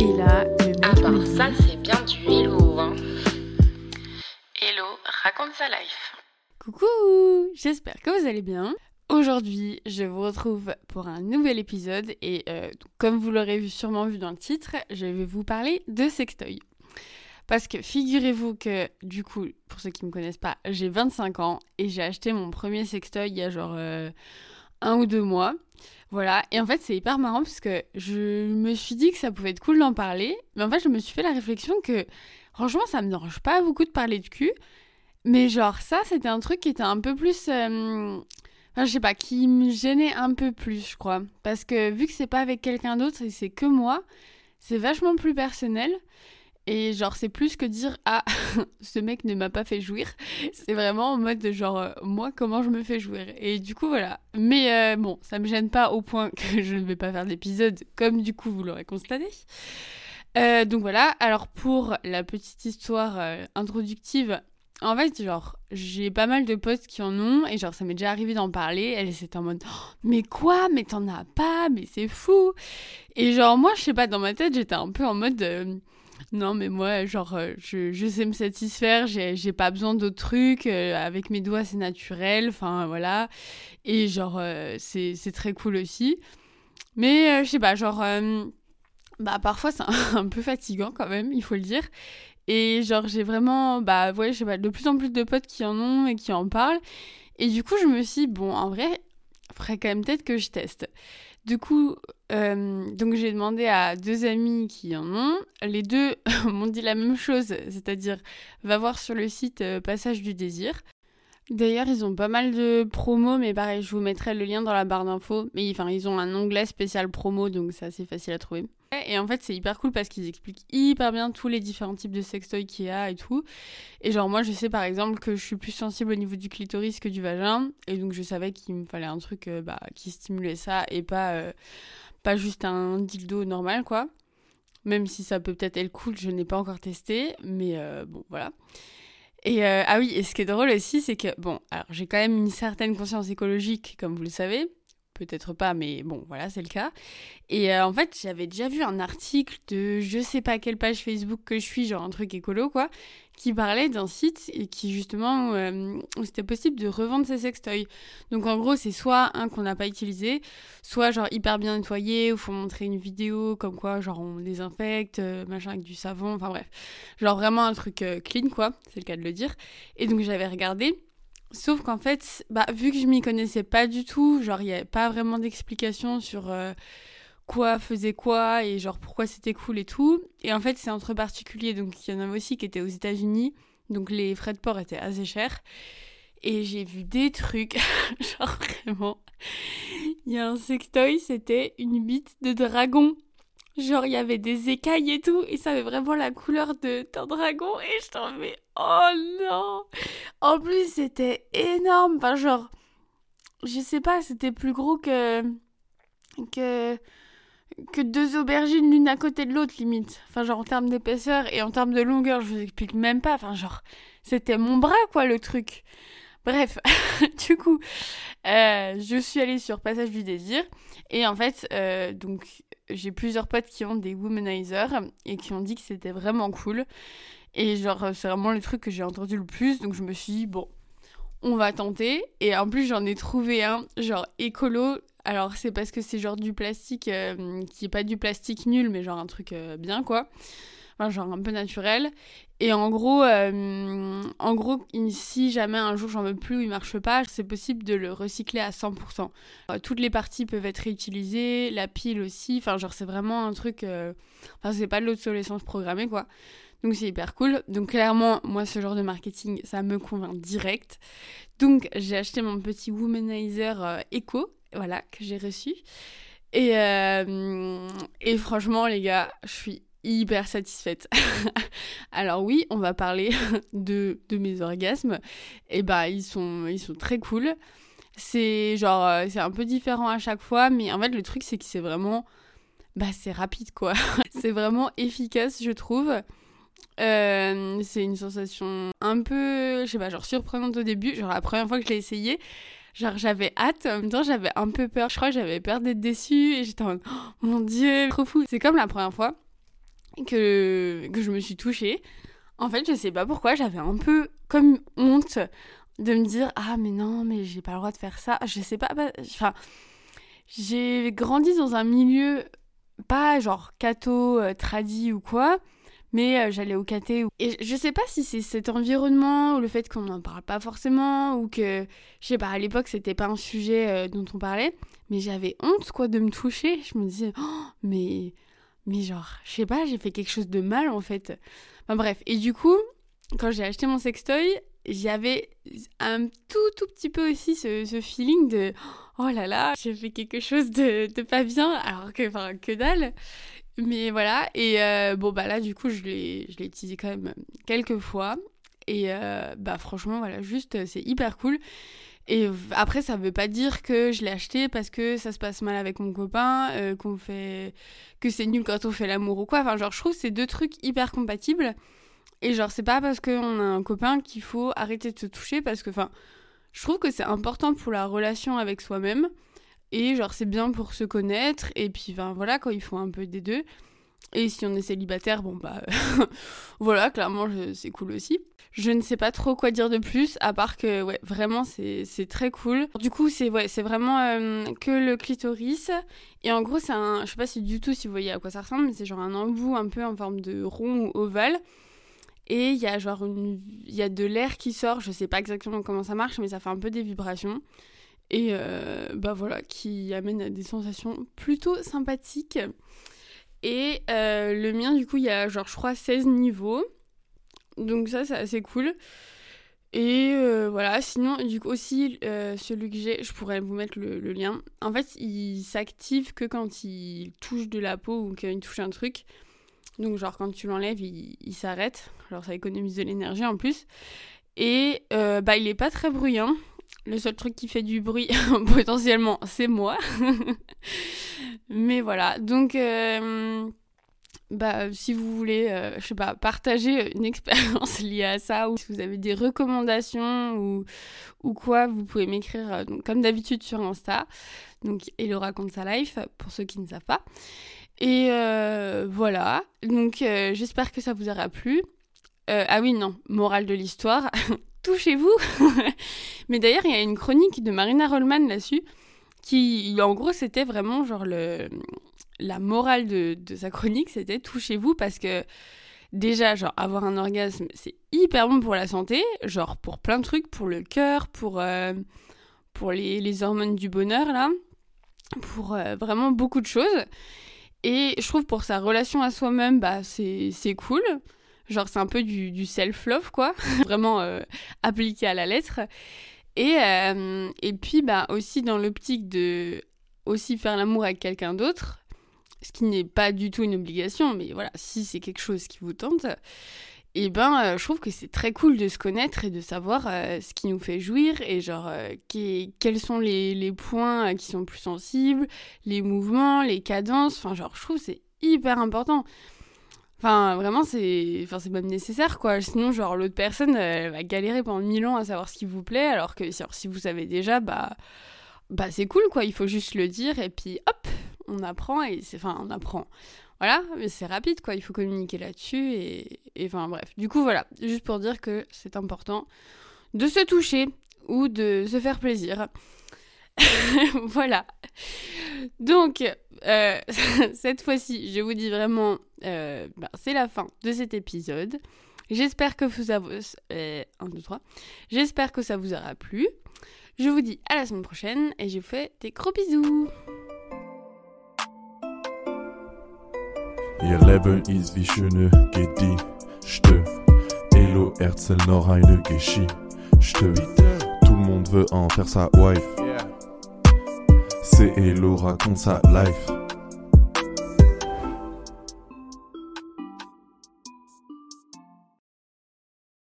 Et là, le mec À part me dit, ça, c'est bien du hello. Hein. Hello, raconte sa life. Coucou, j'espère que vous allez bien. Aujourd'hui, je vous retrouve pour un nouvel épisode et euh, comme vous l'aurez sûrement vu dans le titre, je vais vous parler de sextoy. Parce que figurez-vous que du coup, pour ceux qui me connaissent pas, j'ai 25 ans et j'ai acheté mon premier sextoy il y a genre euh, un ou deux mois. Voilà, et en fait c'est hyper marrant parce que je me suis dit que ça pouvait être cool d'en parler, mais en fait je me suis fait la réflexion que franchement ça me dérange pas beaucoup de parler de cul, mais genre ça c'était un truc qui était un peu plus... euh, Enfin, je sais pas, qui me gênait un peu plus, je crois. Parce que vu que c'est pas avec quelqu'un d'autre et c'est que moi, c'est vachement plus personnel. Et genre, c'est plus que dire Ah, ce mec ne m'a pas fait jouir. C'est vraiment en mode de genre, euh, moi, comment je me fais jouir? Et du coup, voilà. Mais euh, bon, ça me gêne pas au point que je ne vais pas faire d'épisode, comme du coup, vous l'aurez constaté. Euh, donc voilà, alors pour la petite histoire introductive, en fait, genre, j'ai pas mal de potes qui en ont, et genre, ça m'est déjà arrivé d'en parler. Elle était en mode, Oh, mais quoi, mais t'en as pas, mais c'est fou. Et genre, moi, je sais pas, dans ma tête, j'étais un peu en mode, non, mais moi, genre, euh, je, je sais me satisfaire, j'ai pas besoin d'autres trucs, euh, avec mes doigts, c'est naturel, enfin, voilà. Et genre, euh, c'est très cool aussi. Mais, je sais pas, genre, bah, parfois, c'est un, peu fatigant quand même, il faut le dire. Et genre, j'ai vraiment, bah, ouais, je sais pas, de plus en plus de potes qui en ont et qui en parlent. Et du coup, je me suis dit, bon, en vrai, faudrait quand même peut-être que je teste. Du coup, euh, donc j'ai demandé à deux amis qui en ont. Les deux m'ont dit la même chose, c'est-à-dire, va voir sur le site euh, Passage du Désir. D'ailleurs, ils ont pas mal de promos, mais pareil, je vous mettrai le lien dans la barre d'infos. Mais enfin, ils ont un onglet spécial promo, donc c'est assez facile à trouver. Et en fait, c'est hyper cool parce qu'ils expliquent hyper bien tous les différents types de sextoys qu'il y a et tout. Et genre, moi, je sais par exemple que je suis plus sensible au niveau du clitoris que du vagin. Et donc, je savais qu'il me fallait un truc euh, bah, qui stimulait ça et pas, euh, pas juste un dildo normal, quoi. Même si ça peut peut-être être cool, je n'ai pas encore testé. Mais euh, bon, voilà. Et ah oui, et ce qui est drôle aussi, c'est que, bon, alors j'ai quand même une certaine conscience écologique, comme vous le savez. Peut-être pas, mais bon, voilà, c'est le cas. Et euh, en fait, j'avais déjà vu un article de je sais pas quelle page Facebook que je suis, genre un truc écolo, quoi, qui parlait d'un site et qui justement, euh, où c'était possible de revendre ses sextoys. Donc en gros, c'est soit un qu'on n'a pas utilisé, soit genre hyper bien nettoyé, où faut montrer une vidéo comme quoi, genre on désinfecte, euh, machin avec du savon, enfin bref. Genre vraiment un truc clean, quoi, c'est le cas de le dire. Et donc j'avais regardé. Sauf qu'en fait, bah, vu que je m'y connaissais pas du tout, genre il n'y avait pas vraiment d'explication sur euh, quoi faisait quoi et genre pourquoi c'était cool et tout. Et en fait, c'est entre particuliers, donc il y en avait aussi qui étaient aux États-Unis, donc les frais de port étaient assez chers. Et j'ai vu des trucs, genre vraiment. Il y a un sextoy, c'était une bite de dragon. Genre, il y avait des écailles et tout, et ça avait vraiment la couleur de- d'un dragon, et je t'en mets, oh non! En plus, c'était énorme, enfin, genre, je sais pas, c'était plus gros que. que. que deux aubergines l'une à côté de l'autre, limite. Enfin, genre, en termes d'épaisseur et en termes de longueur, je vous explique même pas, enfin, genre, c'était mon bras, quoi, le truc. Bref, du coup, euh, je suis allée sur Passage du Désir, et en fait, euh, donc, j'ai plusieurs potes qui ont des womanizers et qui ont dit que c'était vraiment cool. Et genre, c'est vraiment le truc que j'ai entendu le plus. Donc je me suis dit, bon, on va tenter. Et en plus, j'en ai trouvé un, genre écolo. Alors, c'est parce que c'est genre du plastique euh, qui est pas du plastique nul, mais genre un truc euh, bien, quoi. Enfin, genre un peu naturel. Et en gros, euh, en gros, si jamais un jour j'en veux plus ou il marche pas, c'est possible de le recycler à 100%. Euh, toutes les parties peuvent être réutilisées, la pile aussi. Enfin, genre, c'est vraiment un truc. euh, Enfin, c'est pas de l'obsolescence programmée, quoi. Donc, c'est hyper cool. Donc, clairement, moi, ce genre de marketing, ça me convainc direct. Donc, j'ai acheté mon petit womanizer euh, éco, voilà, que j'ai reçu. Et, et franchement, les gars, je suis hyper satisfaite. Alors oui, on va parler de, de mes orgasmes. Et bah, ils sont, ils sont très cool. C'est genre, euh, c'est un peu différent à chaque fois, mais en fait, le truc, c'est que c'est vraiment, bah, c'est rapide, quoi. c'est vraiment efficace, je trouve. Euh, c'est une sensation un peu, je sais pas, genre surprenante au début. Genre la première fois que je l'ai essayé, genre j'avais hâte, en même temps j'avais un peu peur. Je crois que j'avais peur d'être déçue et j'étais en mode, oh, mon dieu, trop fou. C'est comme la première fois. Que, que je me suis touchée. En fait, je sais pas pourquoi, j'avais un peu comme honte de me dire Ah, mais non, mais j'ai pas le droit de faire ça. Je sais pas. Enfin, j'ai grandi dans un milieu pas genre catho, euh, tradi ou quoi, mais euh, j'allais au caté. Et je sais pas si c'est cet environnement ou le fait qu'on n'en parle pas forcément ou que, je sais pas, à l'époque c'était pas un sujet euh, dont on parlait, mais j'avais honte quoi de me toucher. Je me disais, oh, mais, mais genre, je sais pas, j'ai fait quelque chose de mal en fait. Enfin bref, et du coup, quand j'ai acheté mon sextoy, j'avais un tout tout petit peu aussi ce, ce feeling de oh là là, j'ai fait quelque chose de, de pas bien, alors que, enfin, que dalle. Mais voilà, et euh, bon, bah là, du coup, je l'ai utilisé quand même quelques fois. Et euh, bah franchement, voilà, juste, c'est hyper cool. Et après, ça veut pas dire que je l'ai acheté parce que ça se passe mal avec mon copain, euh, qu'on fait. que c'est nul quand on fait l'amour ou quoi. Enfin, genre, je trouve c'est deux trucs hyper compatibles. Et genre, c'est pas parce qu'on a un copain qu'il faut arrêter de se toucher parce que, enfin, je trouve que c'est important pour la relation avec soi-même. Et genre, c'est bien pour se connaître. Et puis, enfin, voilà, quand il faut un peu des deux. Et si on est célibataire, bon, bah, voilà, clairement, c'est cool aussi. Je ne sais pas trop quoi dire de plus, à part que, ouais, vraiment, c'est très cool. Du coup, c'est ouais, vraiment euh, que le clitoris. Et en gros, c'est un. Je sais pas si du tout si vous voyez à quoi ça ressemble, mais c'est genre un embout un peu en forme de rond ou ovale. Et il y a genre il y a de l'air qui sort, je sais pas exactement comment ça marche, mais ça fait un peu des vibrations. Et euh, bah voilà, qui amène à des sensations plutôt sympathiques. Et euh, le mien, du coup, il y a genre, je crois, 16 niveaux. Donc ça, c'est cool. Et euh, voilà, sinon, du coup, aussi, euh, celui que j'ai, je pourrais vous mettre le, lien. En fait, il s'active que quand il touche de la peau ou qu'il touche un truc. Donc, genre, quand tu l'enlèves, il, s'arrête. Alors, ça économise de l'énergie en plus. Et euh, bah, il est pas très bruyant. Le seul truc qui fait du bruit, potentiellement, c'est moi. Mais voilà, donc, bah, si vous voulez, euh, je sais pas, partager une expérience liée à ça, ou si vous avez des recommandations ou, ou quoi, vous pouvez m'écrire, euh, comme d'habitude, sur Insta. Donc, Hello raconte sa life, pour ceux qui ne savent pas. Et euh, voilà, donc euh, j'espère que ça vous aura plu. Euh, ah oui, non, morale de l'histoire, touchez-vous. Mais d'ailleurs, il y a une chronique de Marina Rollman là-dessus, qui, en gros, c'était vraiment genre le, la morale de, sa chronique, c'était touchez-vous parce que déjà, genre, avoir un orgasme, c'est hyper bon pour la santé, genre pour plein de trucs, pour le cœur, pour, euh, pour les, les hormones du bonheur, là, pour euh, vraiment beaucoup de choses. Et je trouve pour sa relation à soi-même, bah, c'est cool. Genre, c'est un peu du, self-love, quoi. Vraiment euh, appliqué à la lettre. Et, et puis, bah, aussi dans l'optique de aussi faire l'amour avec quelqu'un d'autre, ce qui n'est pas du tout une obligation, mais voilà, si c'est quelque chose qui vous tente, et ben, euh, je trouve que c'est très cool de se connaître et de savoir euh, ce qui nous fait jouir et genre euh, quels sont les, les points qui sont plus sensibles, les mouvements, les cadences, enfin genre je trouve c'est hyper important. Enfin vraiment c'est enfin c'est même nécessaire quoi, sinon genre l'autre personne elle va galérer pendant mille ans à savoir ce qui vous plaît alors que si, vous savez déjà bah bah c'est cool quoi, il faut juste le dire et puis on apprend et c'est enfin on apprend. Voilà, mais c'est rapide quoi, il faut communiquer là-dessus et enfin bref. Du coup voilà, juste pour dire que c'est important de se toucher ou de se faire plaisir. voilà. Donc, euh, cette fois-ci, je vous dis vraiment, euh, bah, c'est la fin de cet épisode. J'espère que vous avez... Euh. J'espère que ça vous aura plu. Je vous dis à la semaine prochaine et je vous fais des gros bisous. Ihr Leben ist wie schöne Gedichte. Elo erzähl noch eine Geschichte. Tout le monde veut en faire sa wife. C'est Elo raconte sa life.